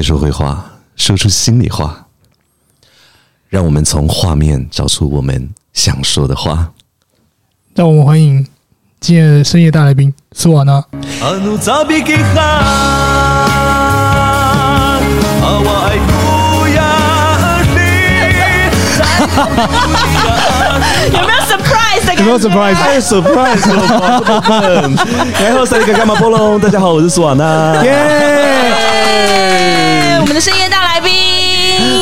深夜说会话，说出心里话。让我们从画面找出我们想说的话。让我们欢迎今天的深夜大来宾苏瓦娜。有没有 surprise？有没有 surprise？太 surprise 了吧！然后三个干嘛波龙？大家好，我是苏瓦娜。耶！我们的深夜大来宾。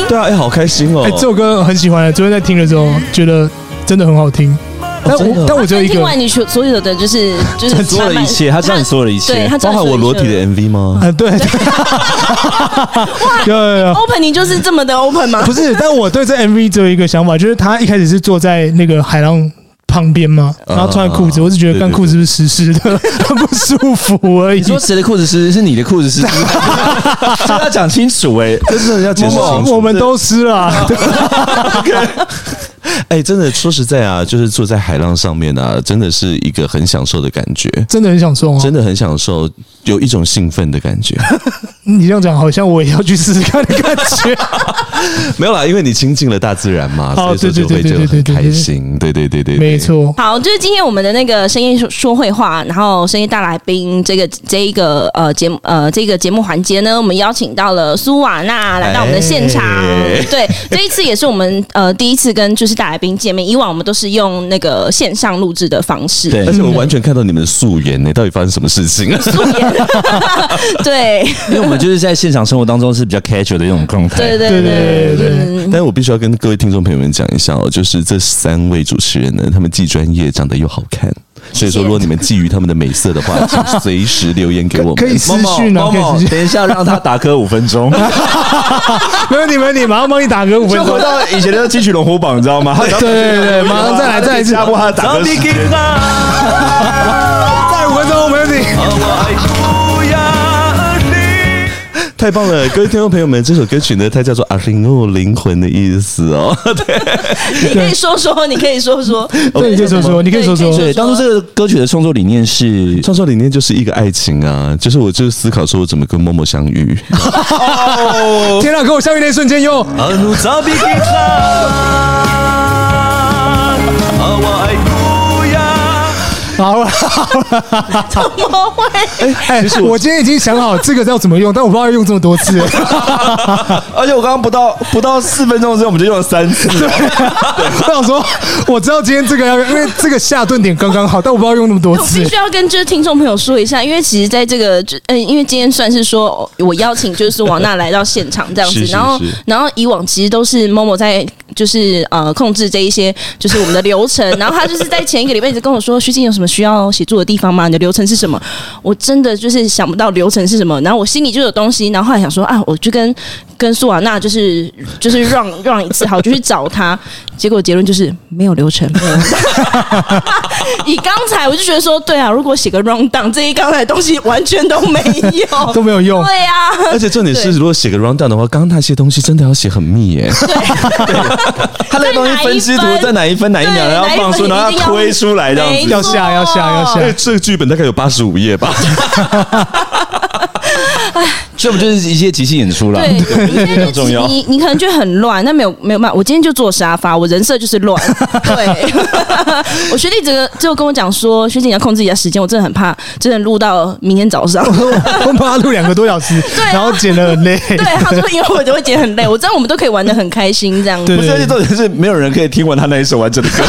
对啊，哎，好开心哦！哎，这首歌很喜欢，昨天在听的时候觉得真的很好听。但我但我觉得一个，听完你所所有的就是就是所有的一切，他知道你所有的一切，他包含我裸体的 MV 吗？啊，对。有有有，opening 就是这么的 open 吗？不是，但我对这 MV 只有一个想法，就是他一开始是坐在那个海浪旁边吗，然后穿裤子，我只觉得干裤子是湿湿的，很不舒服而已。你说谁的裤子湿？是你的裤子湿？这要讲清楚哎，真的要解释清楚。我们都湿了。哎，真的说实在啊，就是坐在海浪上面啊，真的是一个很享受的感觉，真的很享受，真的很享受，有一种兴奋的感觉。你这样讲，好像我也要去试试看的感觉。没有啦，因为你亲近了大自然嘛，所以说就会觉得很开心。对对对对，没错。好，就是今天我们的那个深夜说说会话，然后深夜大来宾这个这一个呃节目呃这个节目环节呢，我们邀请到了苏瓦娜来到我们的现场。对，这一次也是我们呃第一次跟就是大来宾见面，以往我们都是用那个线上录制的方式。对，而且我完全看到你们的素颜呢，到底发生什么事情 啊？素颜。对，因为我们就是在现场生活当中是比较 casual 的一种状态。对对对对对。但是我必须要跟各位听众朋友们讲一下哦，就是这三位主持人呢，他们既专业，长得又好看。所以说，如果你们觊觎他们的美色的话，请随时留言给我们。可以私讯啊，等一下让他打嗝五分钟。没有你们，你马上帮你打嗝五分钟。就回到以前的金曲龙虎榜，你知道吗？对对对，马上再来再一次，加过他的打嗝时间。再五分钟，没问题。太棒了，各位听众朋友们，这首歌曲呢，它叫做《阿灵哦灵魂》的意思哦。对，你可以说说，你可以说说，对，你可以说说，你可以说说。对，当初这个歌曲的创作理念是，创作理念就是一个爱情啊，就是我就是思考说我怎么跟默默相遇。哦，天哪，跟我相遇那一瞬间哟。怎 么会？哎哎，我今天已经想好这个要怎么用，但我不知道要用这么多次。而且我刚刚不到不到四分钟的时候，我们就用了三次。对，我想说，我知道今天这个要，因为这个下顿点刚刚好，但我不知道用那么多次。我必须要跟就是听众朋友说一下，因为其实在这个就嗯，因为今天算是说我邀请就是王娜来到现场这样子，然后然后以往其实都是 Momo 在就是呃控制这一些就是我们的流程，然后他就是在前一个礼拜一直跟我说，徐静有什么。需要写作的地方吗？你的流程是什么？我真的就是想不到流程是什么，然后我心里就有东西，然后后来想说啊，我就跟跟苏瓦娜就是就是 run run 一次，好，就去找他，结果结论就是没有流程。以刚才我就觉得说，对啊，如果写个 run down，这一刚才的东西完全都没有，都没有用。对啊，而且重点是，如果写个 run down 的话，刚刚那些东西真的要写很密耶。对，他那个东西分析图在哪一分哪一秒，然后放出，然后要推出来这样子，要下要下要下。这个剧本大概有八十五页吧。所以我们就是一些即兴演出了，对，很重要。你你可能觉得很乱，那没有没有办法。我今天就坐沙发，我人设就是乱。对，我学弟这个就跟我讲说，学姐你要控制一下时间，我真的很怕，真的录到明天早上，我怕他录两个多小时，对，然后剪得很累。对，他说因为我就会剪很累，我知道我们都可以玩的很开心这样子。不是，而且重点是没有人可以听完他那一首完整的歌，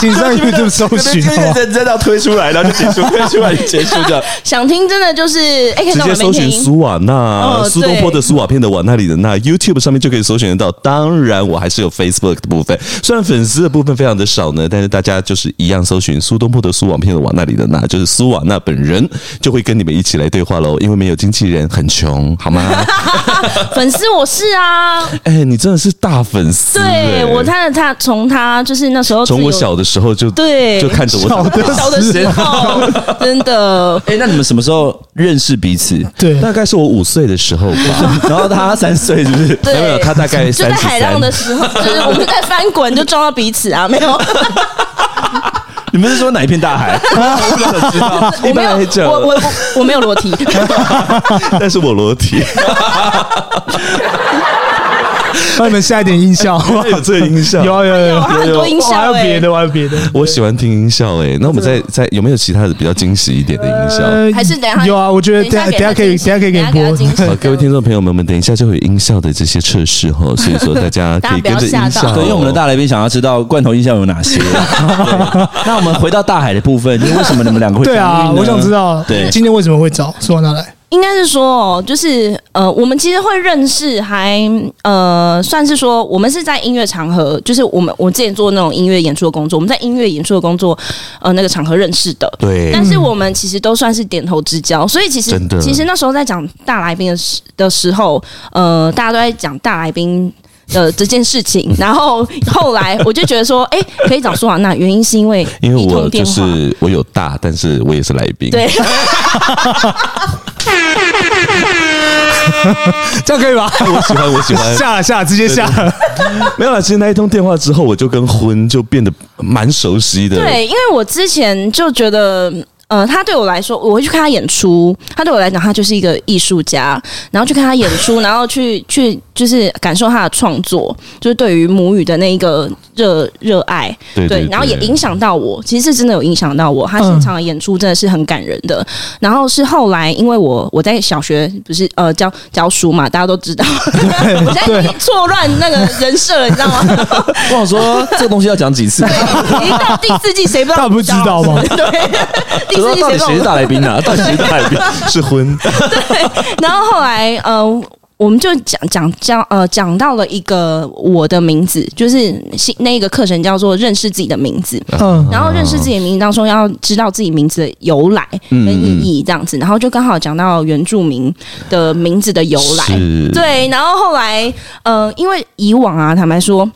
请上 YouTube 搜寻，真真的推出来，然后就结束，推出来就结束这样。想听真的就是，哎，直接搜寻苏瓦娜，苏东坡的苏瓦片的瓦那里的那 YouTube 上面就可以搜寻得到。当然，我还是有 Facebook 的部分，虽然粉丝的部分非常的少呢，但是大家就是一样搜寻苏东坡的苏瓦片的瓦那里的那，就是苏瓦娜本人就会跟你们一起来对话喽。因为没有经纪人，很穷，好吗？粉丝我是啊，哎，你真的是大粉丝。对我，他他从他就是那时候，从我小的时候就对，就看着我小的时候，真的。哎，那你们什么时候认识彼此？对，大概是我五岁的时候吧。然后他三岁，是不是？没有，他大概就在海浪的时候，就是我们在翻滚就撞到彼此啊，没有。你们是说哪一片大海？我不想知道。我没有，我我我我没有裸体，但是我裸体。帮你们下一点音效，有这个音效，有有有有很多音效，还有别的，还有别的。我喜欢听音效诶，那我们再再有没有其他的比较惊喜一点的音效？还是等下有啊？我觉得等下等下可以等下可以给你播。好，各位听众朋友们，我们等一下就会有音效的这些测试哈，所以说大家 可以跟着音效。对，因为我们的大来宾想要知道罐头音效有哪些。那我们回到大海的部分，为什么你们两个会？对啊，我想知道，对，今天为什么会找苏瓦娜来？应该是说哦，就是呃，我们其实会认识还，还呃，算是说我们是在音乐场合，就是我们我之前做那种音乐演出的工作，我们在音乐演出的工作，呃，那个场合认识的。对。但是我们其实都算是点头之交，所以其实其实那时候在讲大来宾的时的时候，呃，大家都在讲大来宾的这件事情，然后后来我就觉得说，哎，可以找苏华娜，原因是因为 因为我就是我有大，但是我也是来宾。对。这样可以吧？我喜欢，我喜欢。下了，下了，直接下了。没有了。其实那一通电话之后，我就跟婚就变得蛮熟悉的。对，因为我之前就觉得。呃，他对我来说，我会去看他演出。他对我来讲，他就是一个艺术家。然后去看他演出，然后去去就是感受他的创作，就是对于母语的那一个热热爱。对，然后也影响到我，其实是真的有影响到我。他现场的演出真的是很感人的。嗯、然后是后来，因为我我在小学不是呃教教书嘛，大家都知道。我 在错乱那个人设了，你知道吗？我想说这个东西要讲几次？已经到第四季，谁不知道？他不知道吗？对。第四季谁是大来宾啊？到底谁是大来宾？是婚。对，然后后来呃，我们就讲讲讲呃，讲到了一个我的名字，就是那个课程叫做认识自己的名字。嗯，然后认识自己的名字当中，要知道自己名字的由来跟意义这样子，然后就刚好讲到原住民的名字的由来。对，然后后来呃，因为以往啊，坦白说，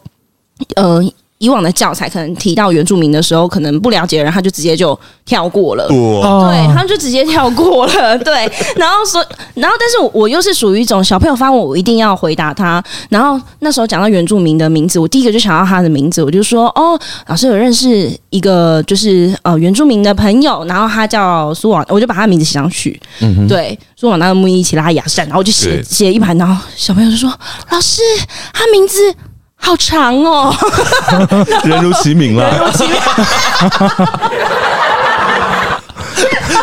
呃。以往的教材可能提到原住民的时候，可能不了解的人，他就直接就跳过了。哦、对，他们就直接跳过了。对，然后说，然后但是我又是属于一种小朋友发问，我一定要回答他。然后那时候讲到原住民的名字，我第一个就想到他的名字，我就说：“哦，老师有认识一个就是呃原住民的朋友，然后他叫苏瓦，我就把他的名字写上去。嗯”对，苏瓦那个木伊奇拉雅善，然后我就写写一排，然后小朋友就说：“老师，他名字。”好长哦，人如其名了。人如其名。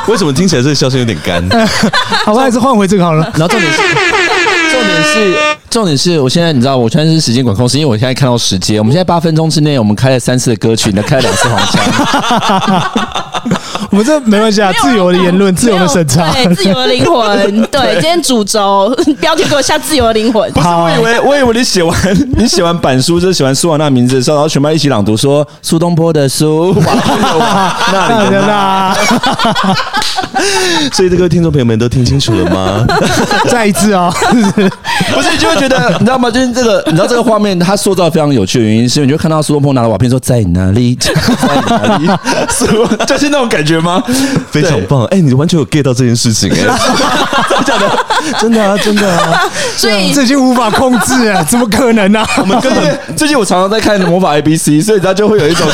为什么听起来这个笑声有点干？好吧，还是换回这个好了。然后重点是，重点是，重点是我现在你知道，我现在是时间管控，是因为我现在看到时间，我们现在八分钟之内，我们开了三次的歌曲，那开了两次黄腔。我们这没关系啊，自由的言论，自由的审查，对，自由的灵魂。对，今天主轴 标题给我下自由的灵魂。不是，我以为我以为你写完你写完板书，就是写完苏瓦娜名字的时候，然后全班一起朗读说苏东坡的苏，那里的那。所以，这个听众朋友们都听清楚了吗？再一次哦，不是，就会觉得你知道吗？就是这个，你知道这个画面，它塑造非常有趣的原因，是因为你就看到苏东坡拿了瓦片说在哪里，在哪里，苏就是那种感觉吗？非常棒！哎，你完全有 get 到这件事情哎，真的，真的啊，真的啊！所以这就无法控制啊，怎么可能呢？我们根本最近我常常在看魔法 A B C，所以他就会有一种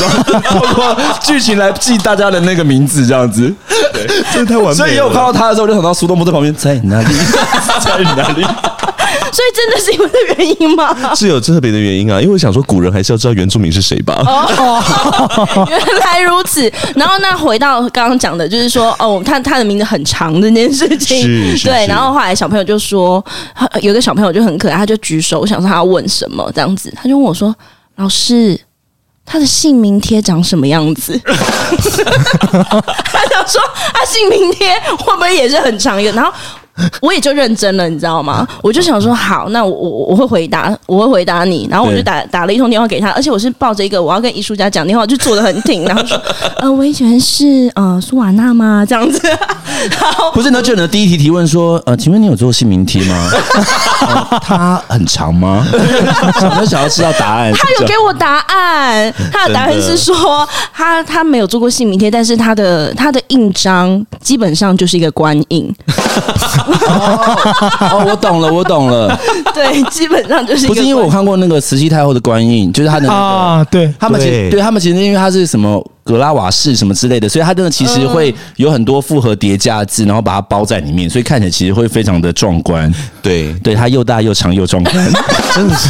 通过剧情来记大家的那个名字，这样子。对，真的太完美。所以，我看到他的时候，就想到苏东坡在旁边，在哪里，在哪里？所以，真的是因为这原因吗？是有特别的原因啊，因为我想说，古人还是要知道原住民是谁吧。哦，原来如此。然后，那回到刚刚讲的，就是说，哦，他他的名字很长这件事情。是，是。对。然后后来小朋友就说，有个小朋友就很可爱，他就举手，我想说他要问什么这样子，他就问我说：“老师。”他的姓名贴长什么样子？他想说，他姓名贴会不会也是很长一个？然后。我也就认真了，你知道吗？我就想说，好，那我我我会回答，我会回答你。然后我就打打了一通电话给他，而且我是抱着一个我要跟艺术家讲电话，就坐得很挺，然后说，呃，我以前是呃苏瓦娜吗？这样子。然后不是，那就能第一题提问说，呃，请问你有做姓名贴吗？呃、他很长吗？想想要知道答案。他有给我答案，他的答案是说，他他没有做过姓名贴，但是他的他的印章基本上就是一个官印。哦，哦，我懂了，我懂了。对，基本上就是不是因为我看过那个慈禧太后的官印，就是她的那个，啊，对，他们其实对，对他们其实因为他是什么格拉瓦式什么之类的，所以它真的其实会有很多复合叠加字，然后把它包在里面，所以看起来其实会非常的壮观。对，对，它又大又长又壮观，真的是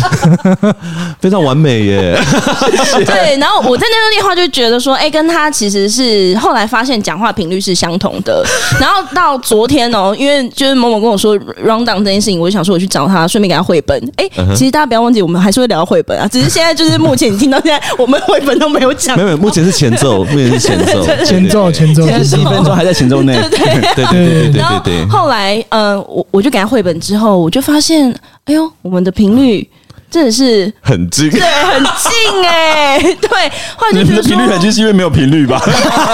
非常完美耶。对，然后我在那通电话就觉得说，哎，跟他其实是后来发现讲话频率是相同的。然后到昨天哦，因为就是某某跟我说 round down 这件事情，我就想说我去找他，顺便给他绘本。哎，其实大家不要忘记，我们还是会聊绘本啊，只是现在就是目前你听到现在，我们绘本都没有讲。没有，目前是前奏，目前是前奏，前奏，前奏，现在十一分钟还在前奏内。对对对对对对对。后来，嗯，我我就给他绘本之后，我就发现，哎呦，我们的频率。真的是很近，对，很近哎、欸，对。后来就觉得频率很近，是因为没有频率吧？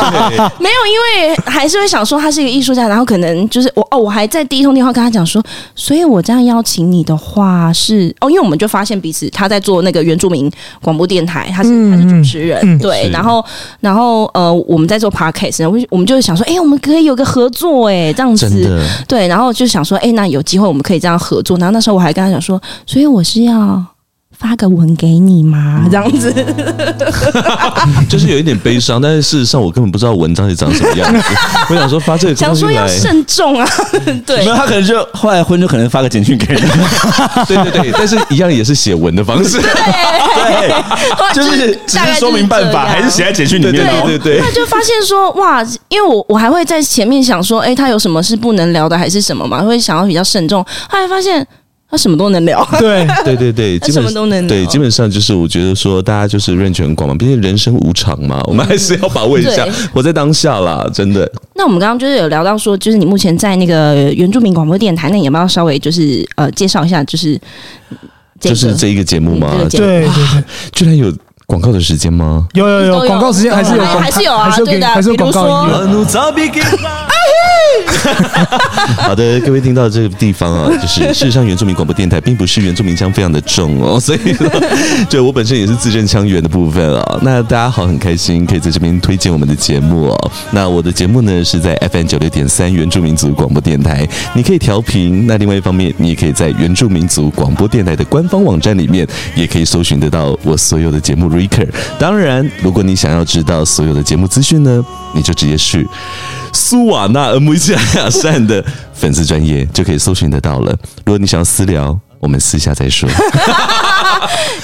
没有，因为还是会想说他是一个艺术家，然后可能就是我哦，我还在第一通电话跟他讲说，所以我这样邀请你的话是哦，因为我们就发现彼此他在做那个原住民广播电台，他是、嗯、他是主持人，嗯、对，然后然后呃，我们在做 podcast，我我们就是想说，哎、欸，我们可以有个合作哎、欸，这样子，对，然后就想说，哎、欸，那有机会我们可以这样合作。然后那时候我还跟他讲说，所以我是要。发个文给你吗？这样子，就是有一点悲伤，但是事实上我根本不知道文章是长什么样子。我想说发这个，想说要慎重啊。对，没有他可能就后来婚就可能发个简讯给你。对对对，但是一样也是写文的方式。对，就是只是说明办法，还是写在简讯里面。对对对，那就发现说哇，因为我我还会在前面想说，哎，他有什么是不能聊的，还是什么嘛？会想要比较慎重。后来发现。他什么都能聊，对对对对，基本什么都能聊。对，基本上就是我觉得说，大家就是认全广嘛，毕竟人生无常嘛，我们还是要把握一下，活在当下啦，真的。那我们刚刚就是有聊到说，就是你目前在那个原住民广播电台，那你要不要稍微就是呃介绍一下，就是就是这一个节目吗？对对对，居然有广告的时间吗？有有有广告时间，还是有还是有啊，对的，还是有广告。好的，各位听到这个地方啊，就是事实上原住民广播电台并不是原住民腔非常的重哦，所以说就我本身也是字正腔圆的部分啊。那大家好，很开心可以在这边推荐我们的节目哦。那我的节目呢是在 FM 九六点三原住民族广播电台，你可以调频。那另外一方面，你也可以在原住民族广播电台的官方网站里面，也可以搜寻得到我所有的节目 Reaker。当然，如果你想要知道所有的节目资讯呢，你就直接去。苏瓦纳尔木吉亚亚善的粉丝专业就可以搜寻得到了。如果你想要私聊，我们私下再说。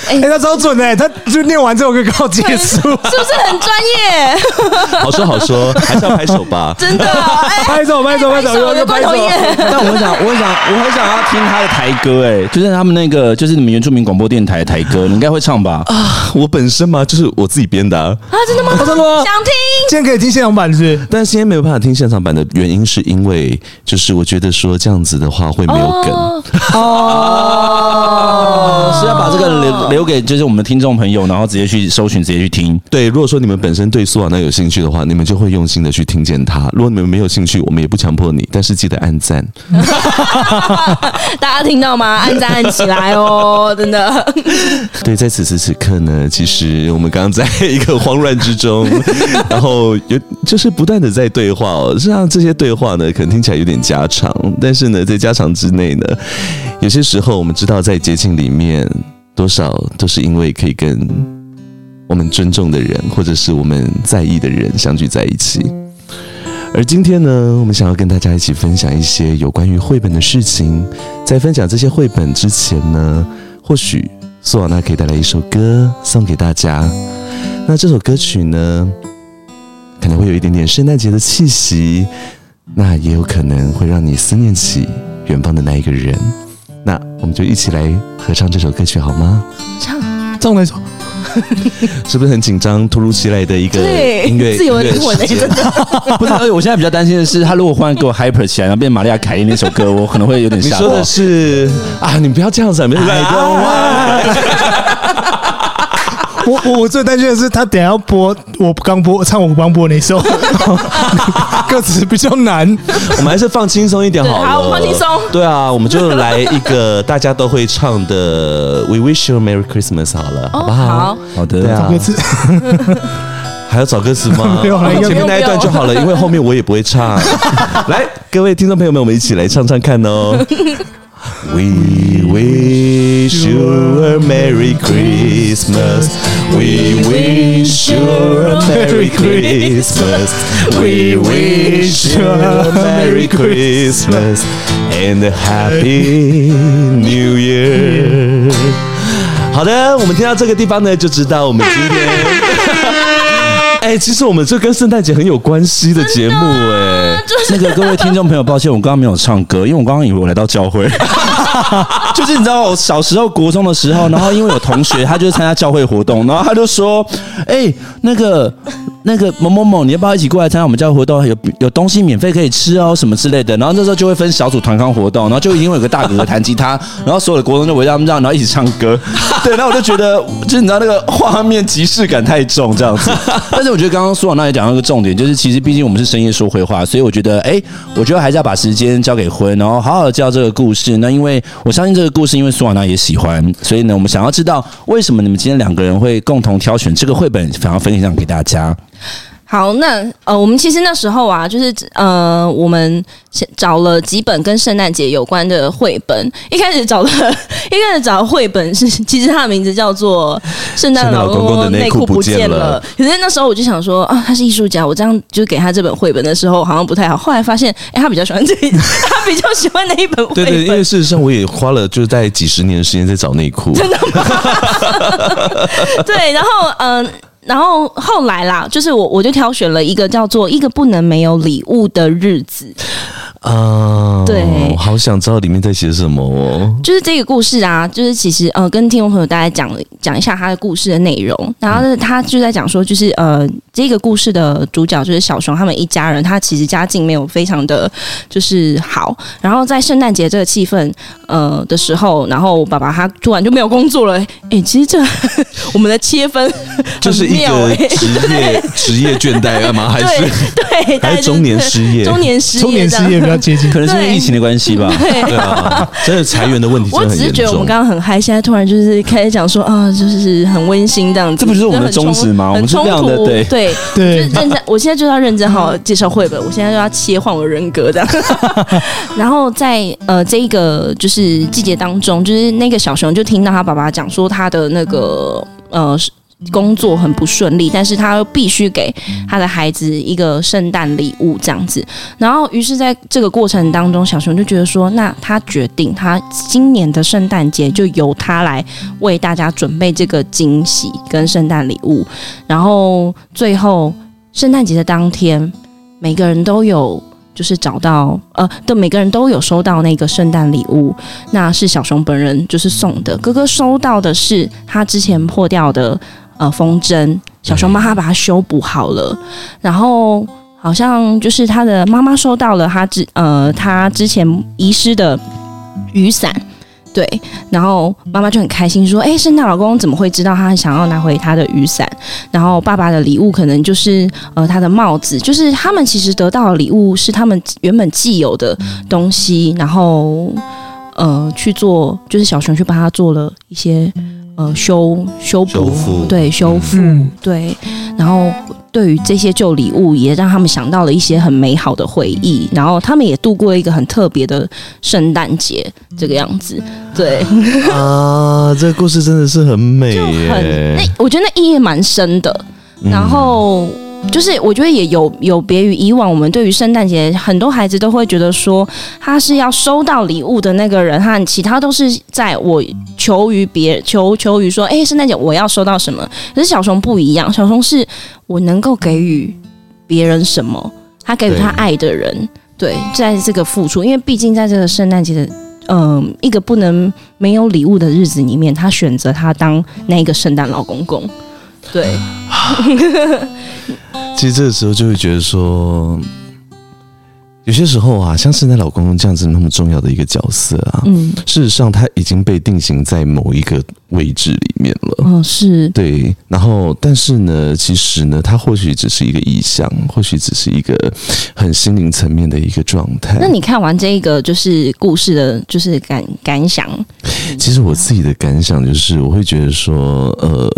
哎、欸，他超准哎、欸，他就念完这首歌刚好结束，是不是很专业？好说好说，还是要拍手吧。真的，欸、拍手拍手拍手，有有拍手。但我很想，我很想，我很想要听他的台歌哎、欸，就是他们那个，就是你们原住民广播电台的台歌，你应该会唱吧？啊，我本身嘛，就是我自己编的啊。啊，真的吗？真的吗？想听。今天可以听现场版是是？但是今天没有办法听现场版的原因，是因为就是我觉得说这样子的话会没有梗哦。哦，是要把这个留留给就是我们的听众朋友，然后直接去搜寻，直接去听。对，如果说你们本身对苏瓦娜有兴趣的话，你们就会用心的去听见它。如果你们没有兴趣，我们也不强迫你，但是记得按赞。大家听到吗？按赞按起来哦，真的。对，在此时此刻呢，其实我们刚刚在一个慌乱之中，然后有就是不断的在对话哦。实际上这些对话呢，可能听起来有点家常，但是呢，在家常之内呢，有些时候我们知道在节庆里面。多少都是因为可以跟我们尊重的人，或者是我们在意的人相聚在一起。而今天呢，我们想要跟大家一起分享一些有关于绘本的事情。在分享这些绘本之前呢，或许苏瓦娜可以带来一首歌送给大家。那这首歌曲呢，可能会有一点点圣诞节的气息，那也有可能会让你思念起远方的那一个人。那我们就一起来合唱这首歌曲好吗？唱，唱来首？是不是很紧张？突如其来的一个音乐，自由灵魂的，真的 不是。而且我现在比较担心的是，他如果忽然给我 hyper 起来，然后变玛利亚凯莉那首歌，我可能会有点吓。你说的是啊，你不要这样子，没事。我我我最担心的是，他等下要播我刚播唱我刚播那首 歌词比较难，我们还是放轻松一点好了。好，放轻松。对啊，我们就来一个大家都会唱的 We Wish You Merry Christmas 好了，好不好？好好的。找歌词，还要找歌词吗？前面那一段就好了，因为后面我也不会唱。来，各位听众朋友们，我们一起来唱唱看哦。We wish you a Merry Christmas. We wish you a Merry Christmas. We wish you a Merry Christmas and a Happy New Year. 好的，我们听到这个地方呢，就知道我们今天，哎、欸，其实我们这跟圣诞节很有关系的节目、欸，哎，那个各位听众朋友，抱歉，我刚刚没有唱歌，因为我刚刚以为我来到教会。就是你知道，我小时候国中的时候，然后因为有同学他就是参加教会活动，然后他就说：“哎、欸，那个那个某某某，你要不要一起过来参加我们教会活动？有有东西免费可以吃哦，什么之类的。”然后那时候就会分小组团康活动，然后就因为有个大哥哥弹吉他，然后所有的国中就围在他们这样，然后一起唱歌。对，然后我就觉得，就是你知道那个画面即视感太重这样子。但是我觉得刚刚苏瓦娜也讲到一个重点，就是其实毕竟我们是深夜说绘话，所以我觉得，哎、欸，我觉得还是要把时间交给婚，然后好好的教这个故事。那因为我相信这个故事，因为苏瓦娜也喜欢，所以呢，我们想要知道为什么你们今天两个人会共同挑选这个绘本，想要分享给大家。好，那呃，我们其实那时候啊，就是呃，我们找了几本跟圣诞节有关的绘本。一开始找的，一开始找的绘本是，其实它的名字叫做《圣诞老公公的内裤不见了》。可是那时候我就想说啊，他是艺术家，我这样就给他这本绘本的时候好像不太好。后来发现，哎，他比较喜欢这一，他比较喜欢那一本绘本。对对，因为事实上我也花了就是在几十年的时间在找内裤。真的吗？对，然后嗯。呃然后后来啦，就是我我就挑选了一个叫做《一个不能没有礼物的日子》。啊，对，我好想知道里面在写什么哦。就是这个故事啊，就是其实呃，跟听众朋友大家讲讲一下他的故事的内容。然后他就在讲说，就是呃，这个故事的主角就是小熊他们一家人，他其实家境没有非常的就是好。然后在圣诞节这个气氛呃的时候，然后爸爸他突然就没有工作了。哎，其实这 我们的切分就是一个职业职业倦怠干嘛？还是对，还是中年失业？中年失业，中年失业。接近，可能是因为疫情的关系吧。对，对啊，真的裁员的问题真的很严重。我只是觉得我们刚刚很嗨，现在突然就是开始讲说啊，就是很温馨这样子。这不就是我们的宗旨吗？我们是这样的，对对对。认真，我现在就要认真好好介绍绘本。我现在就要切换我的人格这样。然后在呃这一个就是季节当中，就是那个小熊就听到他爸爸讲说他的那个呃。工作很不顺利，但是他又必须给他的孩子一个圣诞礼物这样子。然后，于是在这个过程当中，小熊就觉得说，那他决定，他今年的圣诞节就由他来为大家准备这个惊喜跟圣诞礼物。然后，最后圣诞节的当天，每个人都有就是找到，呃，对，每个人都有收到那个圣诞礼物。那是小熊本人就是送的，哥哥收到的是他之前破掉的。呃，风筝，小熊妈妈把它修补好了，然后好像就是他的妈妈收到了他之呃他之前遗失的雨伞，对，然后妈妈就很开心说：“哎，圣诞老公怎么会知道他想要拿回他的雨伞？”然后爸爸的礼物可能就是呃他的帽子，就是他们其实得到的礼物是他们原本既有的东西，然后呃去做，就是小熊去帮他做了一些。呃，修修补，修对，修复，嗯、对，然后对于这些旧礼物，也让他们想到了一些很美好的回忆，然后他们也度过了一个很特别的圣诞节，这个样子，对 啊，这个故事真的是很美就，很，那我觉得那意义蛮深的，然后。嗯就是我觉得也有有别于以往，我们对于圣诞节，很多孩子都会觉得说他是要收到礼物的那个人，和其他都是在我求于别求求于说，哎，圣诞节我要收到什么？可是小熊不一样，小熊是我能够给予别人什么，他给予他爱的人，对，对，在这个付出，因为毕竟在这个圣诞节的嗯、呃、一个不能没有礼物的日子里面，他选择他当那个圣诞老公公，对。其实这个时候就会觉得说，有些时候啊，像圣诞老公公这样子那么重要的一个角色啊，嗯，事实上他已经被定型在某一个位置里面了。嗯、哦，是对。然后，但是呢，其实呢，他或许只是一个意象，或许只是一个很心灵层面的一个状态。那你看完这一个就是故事的，就是感感想？其实我自己的感想就是，我会觉得说，呃。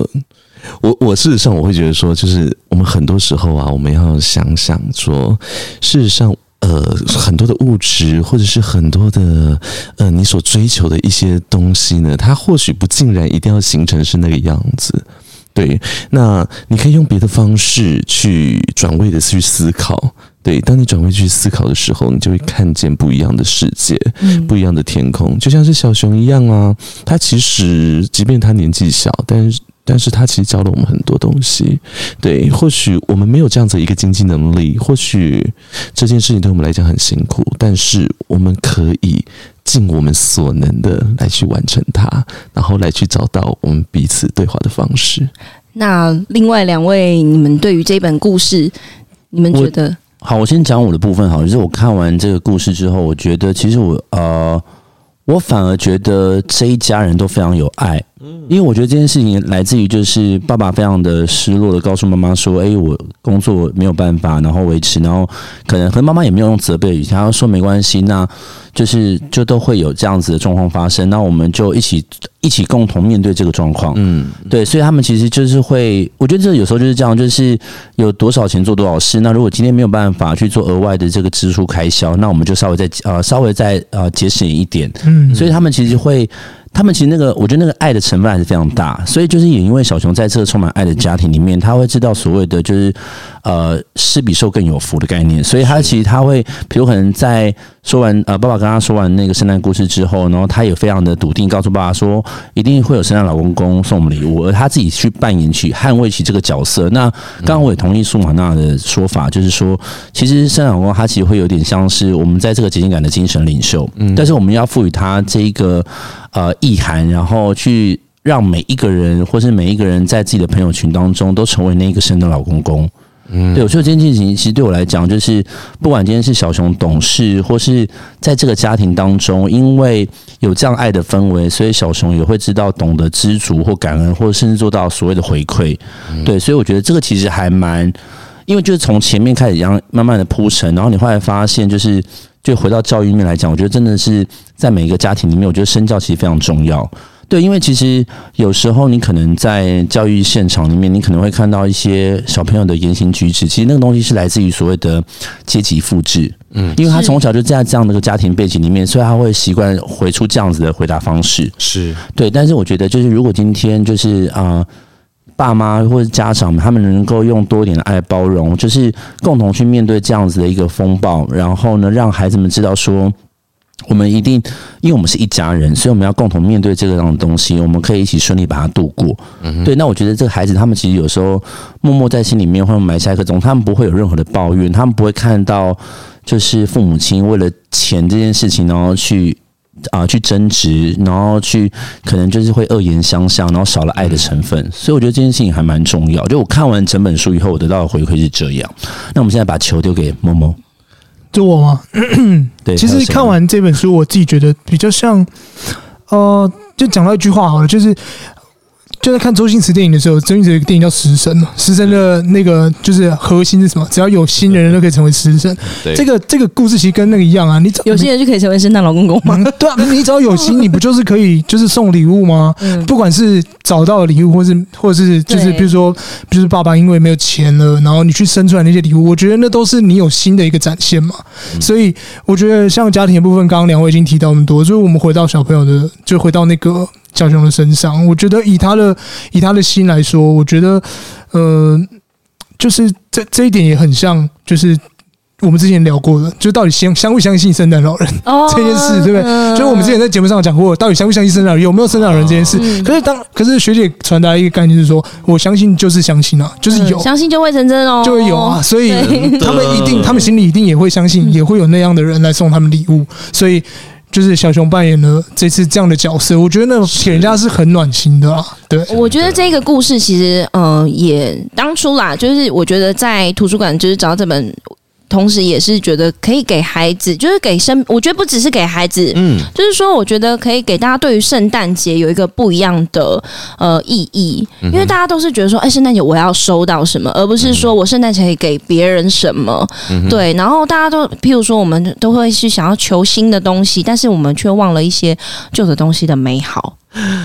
我我事实上我会觉得说，就是我们很多时候啊，我们要想想说，事实上，呃很多的物质，或者是很多的呃你所追求的一些东西呢，它或许不尽然一定要形成是那个样子。对，那你可以用别的方式去转位的去思考。对，当你转位去思考的时候，你就会看见不一样的世界，不一样的天空，就像是小熊一样啊。它其实，即便它年纪小，但是，但是他其实教了我们很多东西。对，或许我们没有这样子一个经济能力，或许这件事情对我们来讲很辛苦，但是我们可以尽我们所能的来去完成它，然后来去找到我们彼此对话的方式。那另外两位，你们对于这本故事，你们觉得？好，我先讲我的部分。好，就是我看完这个故事之后，我觉得其实我呃，我反而觉得这一家人都非常有爱。嗯，因为我觉得这件事情来自于就是爸爸非常的失落的告诉妈妈说：“哎，我工作没有办法，然后维持，然后可能和妈妈也没有用责备的语气，他说没关系，那就是就都会有这样子的状况发生，那我们就一起一起共同面对这个状况。”嗯，对，所以他们其实就是会，我觉得这有时候就是这样，就是有多少钱做多少事。那如果今天没有办法去做额外的这个支出开销，那我们就稍微再呃稍微再呃节省一点。嗯，所以他们其实会。他们其实那个，我觉得那个爱的成分还是非常大，所以就是也因为小熊在这个充满爱的家庭里面，他会知道所谓的就是呃施比受更有福的概念，所以他其实他会，比如可能在说完呃爸爸跟他说完那个圣诞故事之后，然后他也非常的笃定告诉爸爸说，一定会有圣诞老公公送我们礼物，而他自己去扮演起捍卫起这个角色。那刚刚我也同意苏玛娜的说法，就是说其实圣诞老公他其实会有点像是我们在这个节庆感的精神领袖，嗯，但是我们要赋予他这一个。呃，意涵，然后去让每一个人，或是每一个人在自己的朋友群当中，都成为那个生的老公公。嗯，对，我觉得这件事情其实对我来讲，就是不管今天是小熊懂事，或是在这个家庭当中，因为有这样爱的氛围，所以小熊也会知道懂得知足或感恩，或者甚至做到所谓的回馈。嗯、对，所以我觉得这个其实还蛮，因为就是从前面开始一样慢慢的铺陈，然后你后来发现就是。就回到教育面来讲，我觉得真的是在每一个家庭里面，我觉得身教其实非常重要。对，因为其实有时候你可能在教育现场里面，你可能会看到一些小朋友的言行举止，其实那个东西是来自于所谓的阶级复制。嗯，因为他从小就在这样的一个家庭背景里面，所以他会习惯回出这样子的回答方式。是对，但是我觉得就是如果今天就是啊。呃爸妈或者家长们，他们能够用多一点的爱包容，就是共同去面对这样子的一个风暴，然后呢，让孩子们知道说，我们一定，因为我们是一家人，所以我们要共同面对这个样的东西，我们可以一起顺利把它度过。嗯，对。那我觉得这个孩子，他们其实有时候默默在心里面会埋下一颗种，他们不会有任何的抱怨，他们不会看到就是父母亲为了钱这件事情，然后去。啊，去争执，然后去可能就是会恶言相向，然后少了爱的成分，所以我觉得这件事情还蛮重要。就我看完整本书以后，我得到的回馈是这样。那我们现在把球丢给某某，就我吗？对，其实看完这本书，我自己觉得比较像，呃，就讲到一句话好了，就是。就在看周星驰电影的时候，周星驰有个电影叫《食神》嘛，《食神》的那个就是核心是什么？只要有心的人都可以成为食神。对，这个这个故事其实跟那个一样啊，你有心人就可以成为圣诞老公公吗？嗯、对啊，你只要有心，你不就是可以 就是送礼物吗？嗯、不管是找到的礼物，或是或者是就是比如说，就是爸爸因为没有钱了，然后你去生出来那些礼物，我觉得那都是你有心的一个展现嘛。嗯、所以我觉得像家庭的部分，刚刚两位已经提到那么多，所以我们回到小朋友的，就回到那个。小熊的身上，我觉得以他的以他的心来说，我觉得，呃，就是这这一点也很像，就是我们之前聊过的，就到底相相不相信圣诞老人 这件事，对不对？就是我们之前在节目上讲过，到底相不相信圣诞老人，有没有圣诞老人这件事？可是当可是学姐传达一个概念是说，我相信就是相信啊，就是有，相信就会成真哦，就会有啊，所以他们一定，他们心里一定也会相信，也会有那样的人来送他们礼物，所以。就是小熊扮演了这次这样的角色，我觉得那种给人家是很暖心的啊。对，我觉得这个故事其实，嗯，也当初啦，就是我觉得在图书馆就是找到这本。同时，也是觉得可以给孩子，就是给生，我觉得不只是给孩子，嗯，就是说，我觉得可以给大家对于圣诞节有一个不一样的呃意义，因为大家都是觉得说，哎，圣诞节我要收到什么，而不是说我圣诞节可以给别人什么，对。然后大家都，譬如说，我们都会去想要求新的东西，但是我们却忘了一些旧的东西的美好。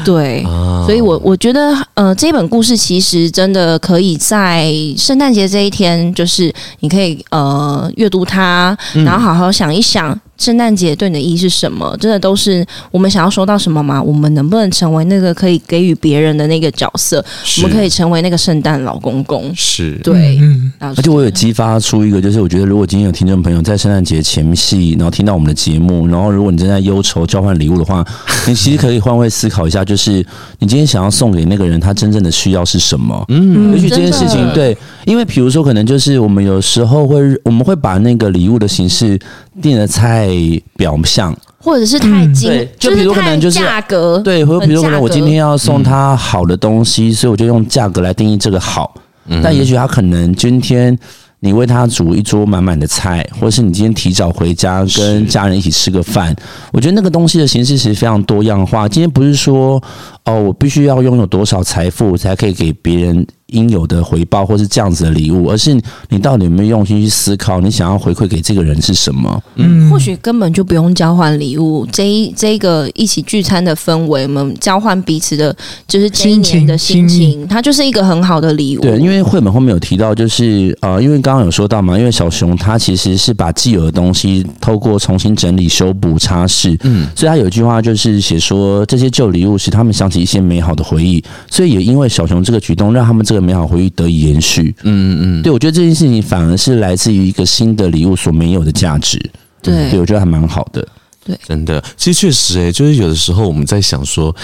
对，啊、所以我我觉得，呃，这本故事其实真的可以在圣诞节这一天，就是你可以呃阅读它，然后好好想一想。圣诞节对你的意义是什么？真的都是我们想要收到什么吗？我们能不能成为那个可以给予别人的那个角色？我们可以成为那个圣诞老公公。是对，嗯，而且我有激发出一个，就是我觉得如果今天有听众朋友在圣诞节前夕，然后听到我们的节目，然后如果你正在忧愁交换礼物的话，你其实可以换位思考一下，就是你今天想要送给那个人，他真正的需要是什么？嗯，也许这件事情对，因为比如说可能就是我们有时候会，我们会把那个礼物的形式定的太。表象，或者是太精，嗯、就比如可能就是价格，对，或者比如可能我今天要送他好的东西，嗯、所以我就用价格来定义这个好。嗯、但也许他可能今天你为他煮一桌满满的菜，或者是你今天提早回家跟家人一起吃个饭，我觉得那个东西的形式其实非常多样化。今天不是说哦，我必须要拥有多少财富才可以给别人。应有的回报，或是这样子的礼物，而是你到底有没有用心去思考，你想要回馈给这个人是什么？嗯，或许根本就不用交换礼物，这一这一个一起聚餐的氛围，我们交换彼此的，就是这一年的心情，心情它就是一个很好的礼物。对，因为绘本后面有提到，就是呃，因为刚刚有说到嘛，因为小熊他其实是把既有的东西透过重新整理、修补、擦拭，嗯，所以他有一句话就是写说，这些旧礼物使他们想起一些美好的回忆，所以也因为小熊这个举动，让他们这个。美好回忆得以延续，嗯嗯嗯，对，我觉得这件事情反而是来自于一个新的礼物所没有的价值，对，对我觉得还蛮好的。对，真的，其实确实、欸，诶，就是有的时候我们在想说，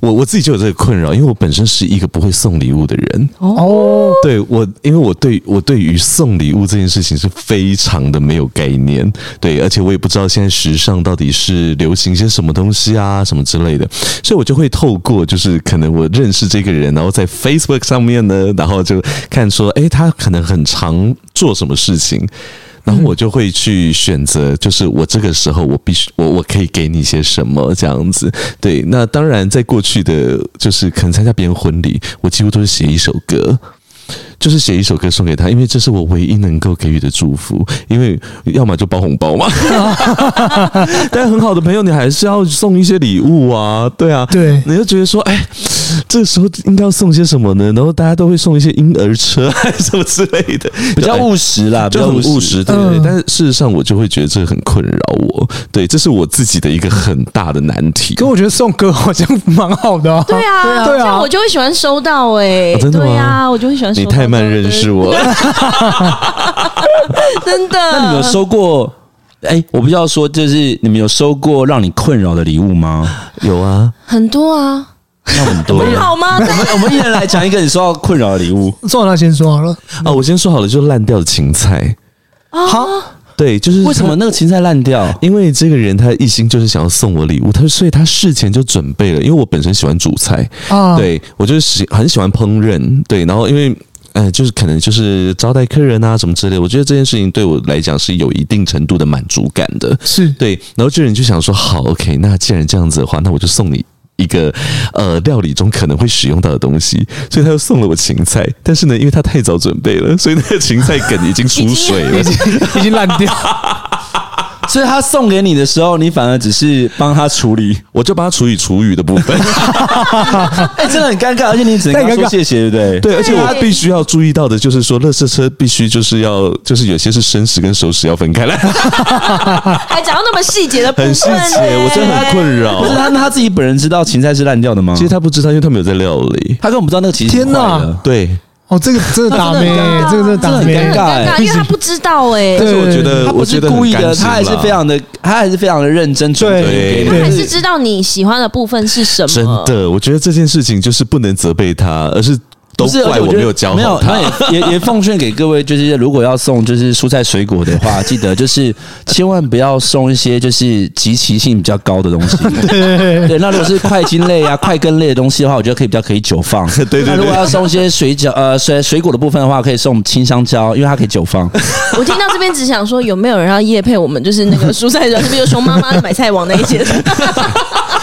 我我自己就有这个困扰，因为我本身是一个不会送礼物的人哦。对我，因为我对我对于送礼物这件事情是非常的没有概念，对，而且我也不知道现在时尚到底是流行些什么东西啊，什么之类的，所以我就会透过就是可能我认识这个人，然后在 Facebook 上面呢，然后就看说，诶，他可能很常做什么事情。然后我就会去选择，就是我这个时候我必须我我可以给你些什么这样子。对，那当然在过去的，就是可能参加别人婚礼，我几乎都是写一首歌。就是写一首歌送给他，因为这是我唯一能够给予的祝福。因为要么就包红包嘛，但很好的朋友，你还是要送一些礼物啊，对啊，对，你就觉得说，哎，这个时候应该要送些什么呢？然后大家都会送一些婴儿车还是什么之类的，比较务实啦，比较务实，对，对，对。但是事实上，我就会觉得这个很困扰我，对，这是我自己的一个很大的难题。可我觉得送歌好像蛮好的，对啊，对啊，我就会喜欢收到，哎，真的吗？我就会喜欢收到。慢慢认识我，真的。那你们有收过？哎、欸，我不知道说，就是你们有收过让你困扰的礼物吗？有啊，很多啊。那很多，好吗？我们我们一人来讲一个你收到困扰的礼物。做完了先说好了啊，我先说好了，就是烂掉的芹菜。好。对，就是为什么那个芹菜烂掉？因为这个人他一心就是想要送我礼物，他所以他事前就准备了。因为我本身喜欢煮菜啊，对我就是喜很喜欢烹饪，对，然后因为。嗯，就是可能就是招待客人啊，什么之类的。我觉得这件事情对我来讲是有一定程度的满足感的，是对。然后这人就想说，好，OK，那既然这样子的话，那我就送你一个呃料理中可能会使用到的东西。所以他又送了我芹菜，但是呢，因为他太早准备了，所以那个芹菜梗已经出水了，已经烂掉。所以他送给你的时候，你反而只是帮他处理，我就帮他处理厨余的部分。哎，真的很尴尬，而且你只能说谢谢，对不对？对，而且我必须要注意到的就是说，垃圾车必须就是要，就是有些是生食跟熟食要分开来。还讲到那么细节的部分，很细节，我真的很困扰。不是他，他自己本人知道芹菜是烂掉的吗？其实他不知道，因为他没有在料理，他根本不知道那个芹菜。天哪，对。哦，这个真的打 咩？这个真的打咩？很尴尬，因为他不知道哎。但是我觉得，他不是故意的，他还是非常的，他还是非常的认真准备。他还是知道你喜欢的部分是什么。真的，我觉得这件事情就是不能责备他，而是。都怪我没有教好他。没有，那也 也也奉劝给各位，就是如果要送就是蔬菜水果的话，记得就是千万不要送一些就是即期性比较高的东西。对，对，那如果是块茎类啊、块根类的东西的话，我觉得可以比较可以久放。对对，对。那如果要送一些水饺呃水水果的部分的话，可以送青香蕉，因为它可以久放。我听到这边只想说，有没有人要夜配我们？就是那个蔬菜的，是不是有熊妈妈的买菜网那一间？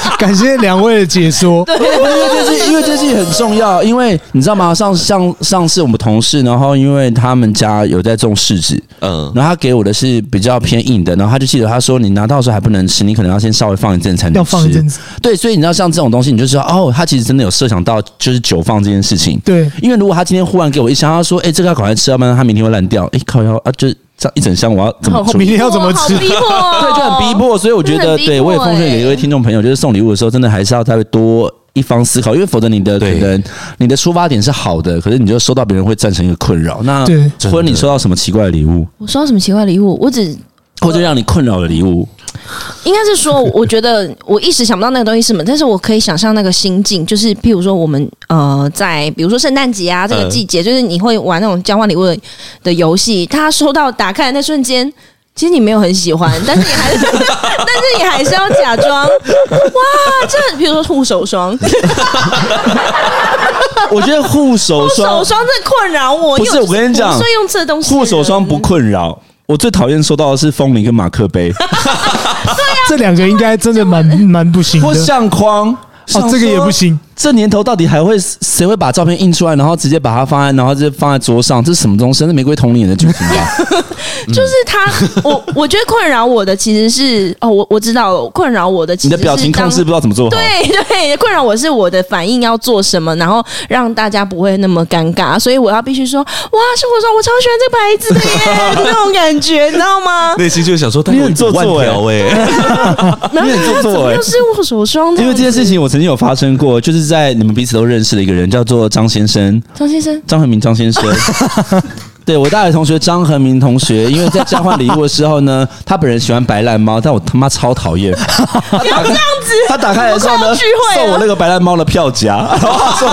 感谢两位的解说。对，因为这是因为这是很重要，因为你知道吗？上上上次我们同事，然后因为他们家有在种柿子，嗯，然后他给我的是比较偏硬的，然后他就记得他说，你拿到的时候还不能吃，你可能要先稍微放一阵才能吃。要放一阵子。对，所以你知道像这种东西，你就知道哦，他其实真的有设想到就是久放这件事情。对，因为如果他今天忽然给我一箱，他说，哎，这个要赶快吃，要不然他明天会烂掉。哎，靠腰啊，就。这一整箱我要怎么明天要怎么吃？逼迫哦、对，就很逼迫。所以我觉得，对我也奉劝给一位听众朋友，就是送礼物的时候，真的还是要再多一方思考，因为否则你的可能你的出发点是好的，可是你就收到别人会造成一个困扰。那或者你收到什么奇怪的礼物？我收到什么奇怪的礼物？我只或者让你困扰的礼物。应该是说，我觉得我一时想不到那个东西是什么，但是我可以想象那个心境，就是譬如说我们呃，在比如说圣诞节啊这个季节，就是你会玩那种交换礼物的的游戏，他收到打开的那瞬间，其实你没有很喜欢，但是你还是，但是你还是要假装，哇，这比如说护手霜，我觉得护手霜，护手霜在困扰我，不是我跟你讲，所以用这东西，护手霜不困扰。我最讨厌收到的是风铃跟马克杯，这两个应该真的蛮蛮不行的。或相框，哦，这个也不行。这年头到底还会谁会把照片印出来，然后直接把它放在，然后就放在桌上？这是什么东西？是玫瑰童年的剧情吧？就是他，我我觉得困扰我的其实是哦，我我知道困扰我的其实是，你的表情控制不知道怎么做。对对，困扰我是我的反应要做什么，然后让大家不会那么尴尬，所以我要必须说哇，是我说我超喜欢这个牌子的耶，那种感觉，你知道吗？内心就想说，你很做作哎，你很做作哎，又是护手霜，因为这件事情我曾经有发生过，就是。在你们彼此都认识的一个人，叫做张先生。张先生，张恒明，张先生。对，我大学同学张恒明同学，因为在交换礼物的时候呢，他本人喜欢白烂猫，但我他妈超讨厌。不要这样子。他打开的时候呢，送我那个白烂猫的票夹，然后他说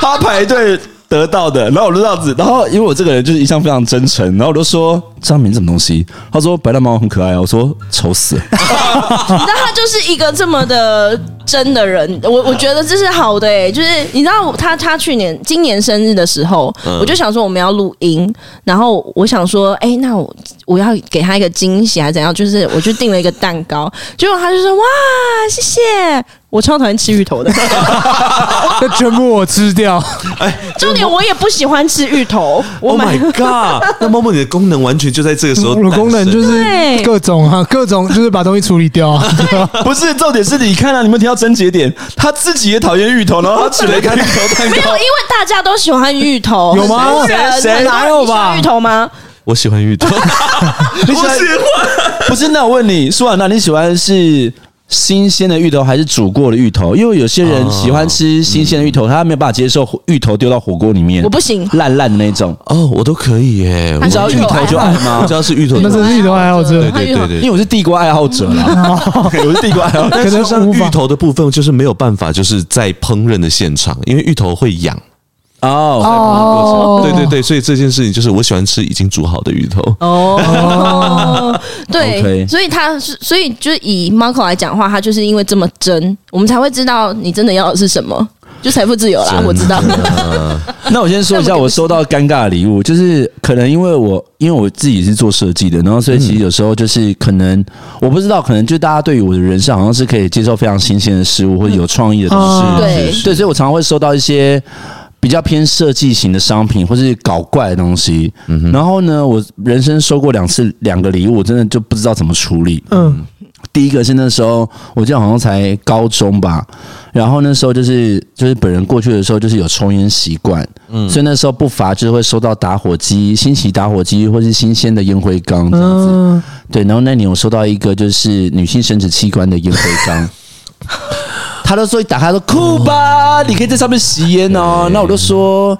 他排队得到的，然后我就这样子，然后因为我这个人就是一向非常真诚，然后我就说张明什么东西？他说白大猫很可爱，我说丑死了。你知道他就是一个这么的。真的人，我我觉得这是好的哎、欸，就是你知道他他去年今年生日的时候，嗯、我就想说我们要录音，然后我想说，哎、欸，那我我要给他一个惊喜还是怎样？就是我就订了一个蛋糕，结果他就说哇，谢谢，我超讨厌吃芋头的，那全部我吃掉。哎，重点我也不喜欢吃芋头。Oh my god！那默默你的功能完全就在这个时候，我的功能就是各种哈，各种就是把东西处理掉啊。不是，重点是你看啊，你们听到。症结点，他自己也讨厌芋头，然后他取了一个芋头蛋糕。没有，因为大家都喜欢芋头，有吗？谁谁哪有吧？芋头吗？我喜欢芋头，我喜欢？不是，那我问你，舒婉，娜你喜欢是新鲜的芋头还是煮过的芋头？因为有些人喜欢吃新鲜的芋头，他没有办法接受芋头丢到火锅里面，我不行，烂烂的那种。哦，我都可以耶。你知道芋头就爱吗？我知道是芋头，那是芋头爱好者。对对对对，因为我是地瓜爱好者啦。我是地瓜爱好者，可能像芋头的部分就是没有办法，就是在烹饪的现场，因为芋头会痒。哦，对对对，所以这件事情就是我喜欢吃已经煮好的鱼头。哦，对，所以他是，所以就是以 Marco 来讲的话，他就是因为这么真，我们才会知道你真的要的是什么，就财富自由啦。我知道。那我先说一下，我收到尴尬的礼物，就是可能因为我因为我自己是做设计的，然后所以其实有时候就是可能我不知道，可能就大家对于我的人生好像是可以接受非常新鲜的事物或者有创意的东西，对对，所以我常常会收到一些。比较偏设计型的商品，或是搞怪的东西。嗯，然后呢，我人生收过两次两个礼物，我真的就不知道怎么处理。嗯，第一个是那时候，我记得好像才高中吧。然后那时候就是就是本人过去的时候，就是有抽烟习惯。嗯，所以那时候不乏就是会收到打火机、新奇打火机，或是新鲜的烟灰缸这样子。嗯，对，然后那年我收到一个就是女性生殖器官的烟灰缸。他都说一打开说酷吧，你可以在上面吸烟哦。那我就说，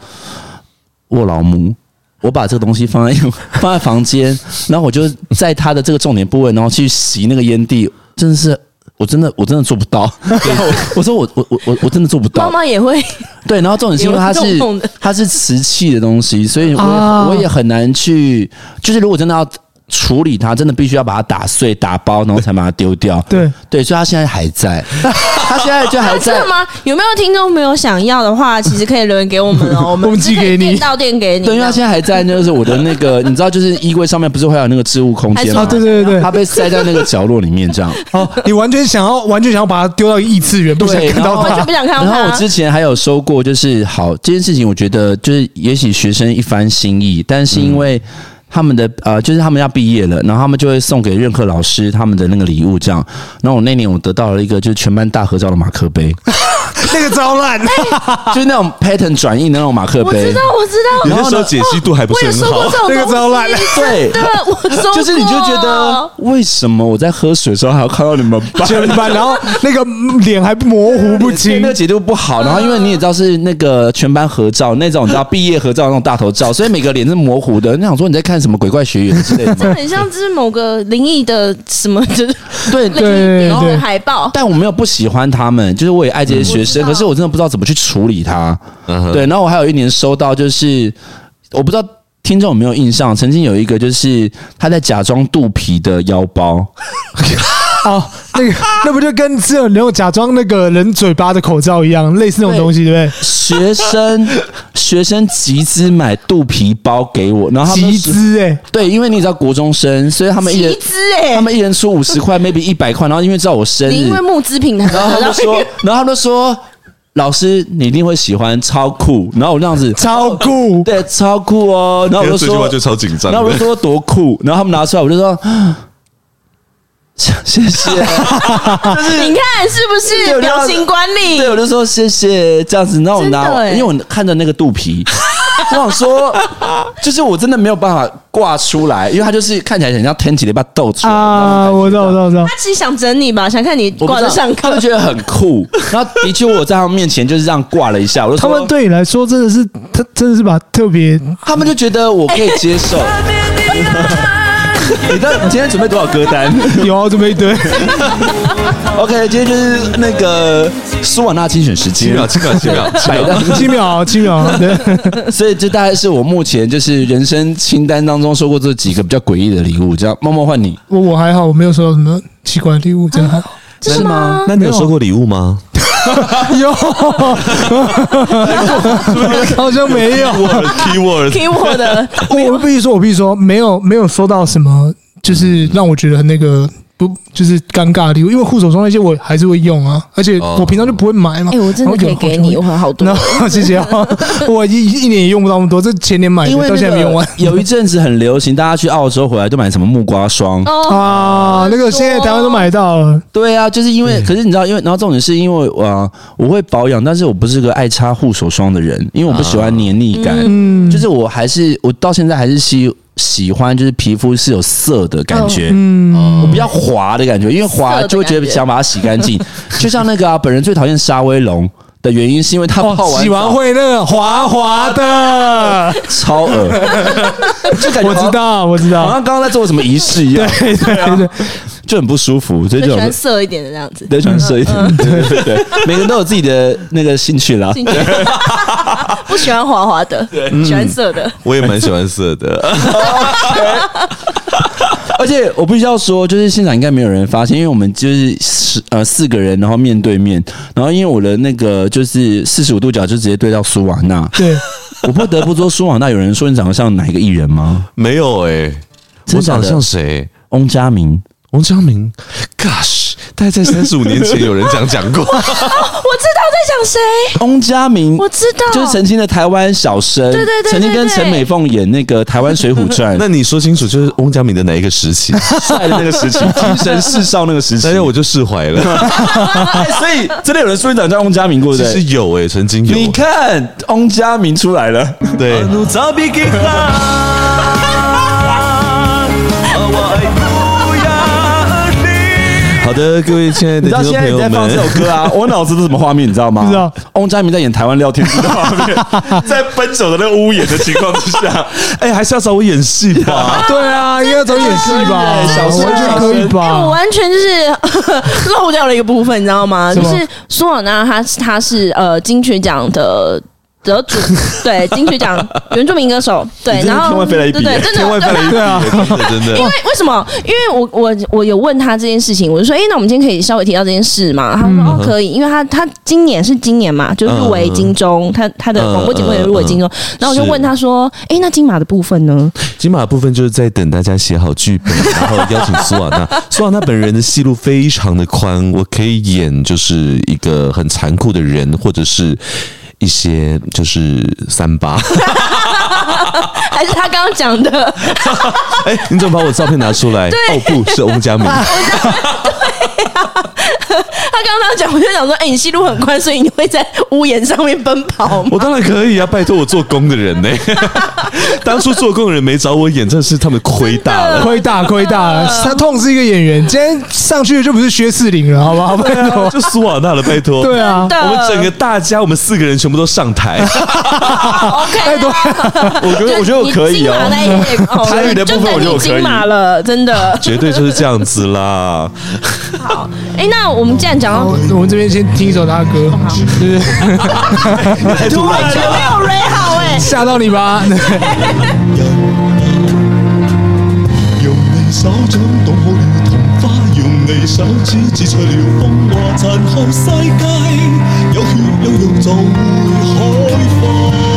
我老母，我把这个东西放在 放在房间，然后我就在他的这个重点部位，然后去洗那个烟蒂，真的是，我真的我真的做不到。我说我我我我我真的做不到。妈妈也会 对，然后重点是因为它是它是瓷器的东西，所以我我也很难去，就是如果真的要。处理它，真的必须要把它打碎、打包，然后才把它丢掉。对对，所以它现在还在，它现在就还在。吗？有没有听众没有想要的话，其实可以留言给我们哦，我们寄给你，到店给你。对，因为它现在还在，那就是我的那个，你知道，就是衣柜上面不是会有那个置物空间吗？对对对对，它被塞在那个角落里面，这样。哦，你完全想要，完全想要把它丢到异次元，不想看到它，不想看到它。然后我之前还有收过，就是好这件事情，我觉得就是也许学生一番心意，但是因为。他们的呃，就是他们要毕业了，然后他们就会送给任课老师他们的那个礼物，这样。然后我那年我得到了一个就是全班大合照的马克杯。那个超烂，就是那种 pattern 转印的那种马克杯。我知道，我知道。有些时候解析度还不是很好。那个超烂，对。对，我就是你就觉得为什么我在喝水的时候还要看到你们全班，然后那个脸还模糊不清，那个解读不好。然后因为你也知道是那个全班合照那种，你知道毕业合照那种大头照，所以每个脸是模糊的。你想说你在看什么鬼怪学员之类的？这很像是某个灵异的什么 就是，对对然后海报。但我没有不喜欢他们，就是我也爱这些学生，可是我真的不知道怎么。去处理他，对。然后我还有一年收到，就是我不知道听众有没有印象，曾经有一个就是他在假装肚皮的腰包，哦，那个 那不就跟只有那种假装那个人嘴巴的口罩一样，类似那种东西，对不对？学生学生集资买肚皮包给我，然后集资哎，对，因为你知道国中生，所以他们一人集资哎，他们一人出五十块，maybe 一百块，然后因为知道我生日，因为募资平台，然后他就说，然后他们说。老师，你一定会喜欢，超酷。然后我那样子，超酷，对，超酷哦。然后我就说，这句话就超紧张。然后我就说多酷。然后他们拿出来，我就说，谢谢。就 是你看是不是表情管理？对，我就说谢谢。这样子，然后我拿，因为我看着那个肚皮。我想说，就是我真的没有办法挂出来，因为他就是看起来很像天起的一把豆出来啊！我知道，我知道，我知道。他其实想整你吧，想看你挂得上课，他就觉得很酷。然后的确，我在他们面前就是这样挂了一下。我就说他们对你来说真的是，他真的是把特别，他们就觉得我可以接受。你知道你今天准备多少歌单？有啊，准备一堆。OK，今天就是那个苏瓦娜精选时间，七秒，七秒，七秒，七秒 七秒，七秒。对，所以这大概是我目前就是人生清单当中收过这几个比较诡异的礼物。这样，默默换你。我我还好，我没有收到什么奇怪的礼物，真的还好。真的吗？那你有收过礼物吗？有，好像没有。Keyword，Keyword 的。我必须说，我必须说，没有，没有收到什么，就是让我觉得那个。不就是尴尬的地方，因为护手霜那些我还是会用啊，而且我平常就不会买嘛。哎，我真的可以给你，我很好多。谢谢啊。我一一年也用不到那么多，这前年买的，到现在没用完。有一阵子很流行，大家去澳洲回来都买什么木瓜霜啊，那个现在台湾都买到了。对啊，就是因为，可是你知道，因为然后重点是因为啊，我会保养，但是我不是个爱擦护手霜的人，因为我不喜欢黏腻感。嗯，就是我还是我到现在还是希。喜欢就是皮肤是有色的感觉，嗯，我比较滑的感觉，因为滑就会觉得想把它洗干净。就像那个啊，本人最讨厌沙威龙的原因是因为它泡完洗完会那个滑滑的，超恶，就感觉我知道，我知道，好像刚刚在做什么仪式一样，对对对。就很不舒服，所以就喜欢色一点的这样子，对，喜欢色一点，对对对，每个人都有自己的那个兴趣啦。不喜欢滑滑的，对，喜欢色的。我也蛮喜欢色的，而且我必须要说，就是现场应该没有人发现，因为我们就是四呃四个人，然后面对面，然后因为我的那个就是四十五度角就直接对到苏瓦娜。对，我不得不说，苏瓦娜有人说你长得像哪一个艺人吗？没有哎，我长得像谁？翁佳明。王嘉明，Gosh，大概在三十五年前有人这样讲过。我知道在讲谁，翁佳明，我知道，就是曾经的台湾小生，对对对，曾经跟陈美凤演那个《台湾水浒传》。那你说清楚，就是翁佳明的哪一个时期？帅的那个时期，精神世少那个时期，那我就释怀了。所以真的有人说你长叫翁佳明过，对不对？是有诶，曾经有。你看，翁佳明出来了，对。好的，各位亲爱的听众朋友们，你知道现在你在放这首歌啊，我脑子都什么画面，你知道吗？不知道。翁佳明在演台湾廖天师的画面，在分手的那个屋檐的情况之下，哎，还是要找我演戏吧？对啊，应该要找演戏吧？小时候完全可以吧？我完全就是漏掉了一个部分，你知道吗？就是苏瓦娜，他他是呃金曲奖的得主，对金曲奖原住民歌手，对，然后天外飞来一笔，对对，真的天外飞来一笔，对啊，真的。因为为什么？因为我我我有问他这件事情，我就说，哎，那我们今天可以稍微提到这件事嘛？他说哦可以，因为他他今年是今年嘛，就入围金钟，他他的广播节目也入围金钟。然后我就问他说，哎，那金马的部分呢？金马的部分就是在等大家写好剧本，然后邀请苏瓦娜。苏瓦娜本人的戏路非常的宽，我可以演就是一个很残酷的人，或者是。一些就是三八，还是他刚刚讲的？哎，你怎么把我照片拿出来？对哦，不是翁佳明。对呀，他刚刚讲，我就想说，哎，你戏路很宽，所以你会在屋檐上面奔跑吗？我当然可以啊，拜托我做工的人呢。当初做工的人没找我演，真是他们亏大了，亏大亏大了。他痛是一个演员，今天上去的就不是薛仕凌了，好不好？拜托，就苏瓦纳了，拜托。对啊，我们整个大家，我们四个人全部都上台。OK，我觉得我觉得我可以哦。参与的部分我觉得我可以了，真的，绝对就是这样子啦。好，哎，那我们既然讲到，我们这边先听一首他的歌，就是太突然了，没有 Ray 好哎，吓到你吧？用你手掌冻好了童话，用你手指指出了风华，残酷世界有血有肉就会开花。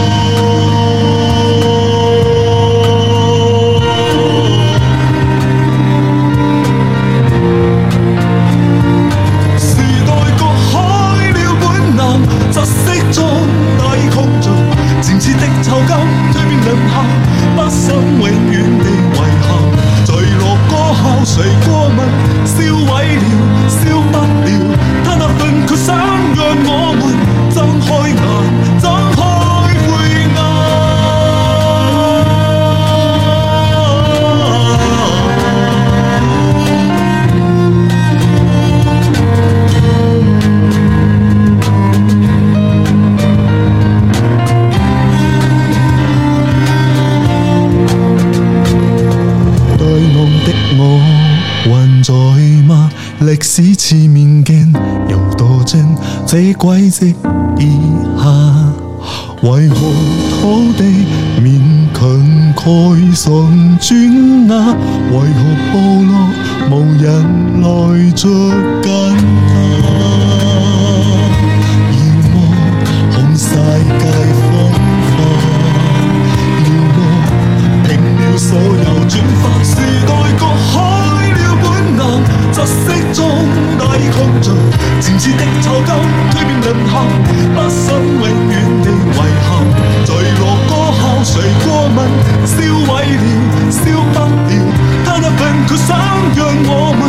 愁更推变两下，不想永远地遗憾，坠落歌后谁过问？这轨迹以下。为何土地勉强盖上砖瓦？为何部落无人来捉紧色中大抗争，前次的臭旧蜕变沦陷，不想永远地遗憾。坠落过后谁过问？烧毁了，烧不掉，他那份决心让我们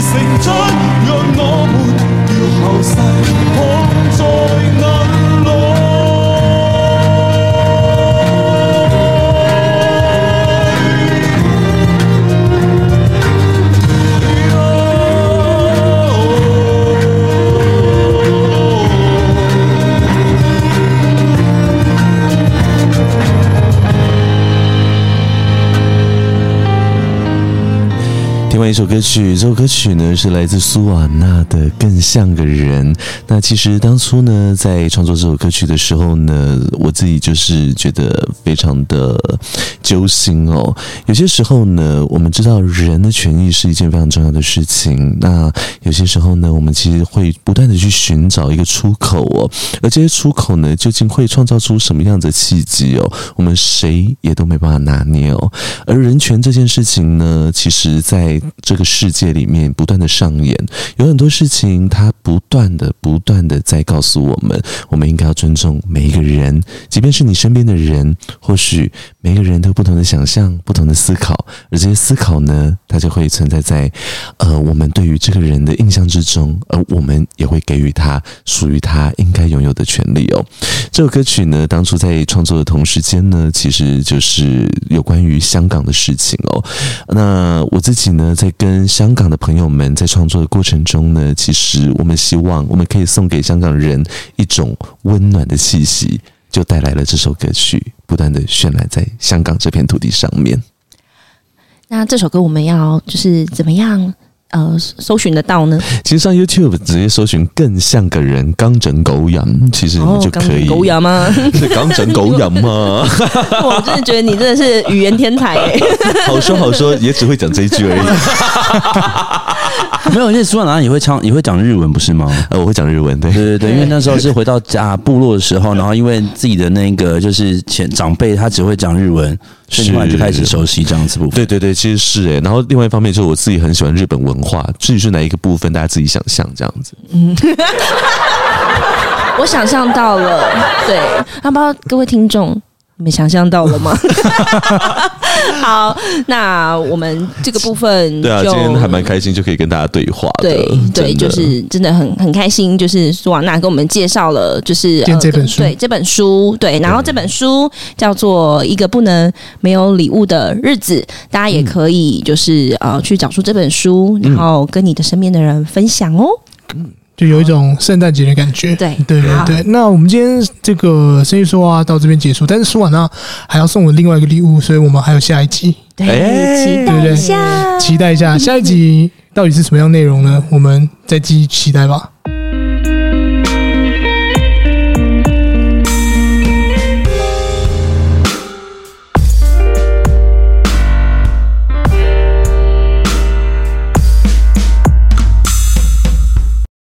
成长，让我们要后世看在另外一首歌曲，这首歌曲呢是来自苏瓦纳的《更像个人》。那其实当初呢，在创作这首歌曲的时候呢，我自己就是觉得非常的揪心哦。有些时候呢，我们知道人的权益是一件非常重要的事情。那有些时候呢，我们其实会不断的去寻找一个出口哦。而这些出口呢，究竟会创造出什么样的契机哦？我们谁也都没办法拿捏哦。而人权这件事情呢，其实在这个世界里面不断的上演，有很多事情，它不断的、不断的在告诉我们，我们应该要尊重每一个人，即便是你身边的人，或许。每个人都有不同的想象、不同的思考，而这些思考呢，它就会存在在呃我们对于这个人的印象之中，而我们也会给予他属于他应该拥有的权利哦。这首歌曲呢，当初在创作的同时间呢，其实就是有关于香港的事情哦。那我自己呢，在跟香港的朋友们在创作的过程中呢，其实我们希望我们可以送给香港人一种温暖的气息。就带来了这首歌曲，不断的渲染在香港这片土地上面。那这首歌我们要就是怎么样呃搜寻得到呢？其实上 YouTube 直接搜寻“更像个人刚整狗养”，其实你就可以。哦、狗养吗？是刚整狗养吗？我真的觉得你真的是语言天才哎！好说好说，也只会讲这一句而已。没有，因为苏瓦娜也会唱，也会讲日文，不是吗？呃，我会讲日文，对，对对对，因为那时候是回到家 部落的时候，然后因为自己的那个就是前长辈，他只会讲日文，所以后来就开始熟悉这样子部分。对对对，其实是诶。然后另外一方面就是我自己很喜欢日本文化，至于是哪一个部分，大家自己想象这样子。嗯，我想象到了，对，那不知道各位听众。你们想象到了吗？好，那我们这个部分，对啊，今天还蛮开心，就可以跟大家对话。对对，就是真的很很开心，就是苏瓦娜跟我们介绍了，就是这本书，对这本书，对，然后这本书叫做《一个不能没有礼物的日子》，大家也可以就是呃去找出这本书，然后跟你的身边的人分享哦。嗯。就有一种圣诞节的感觉，对对对对。那我们今天这个生意说啊，到这边结束。但是说完呢，还要送我另外一个礼物，所以我们还有下一集，对，期待一下，期待一下下一集到底是什么样内容呢？我们再继续期待吧。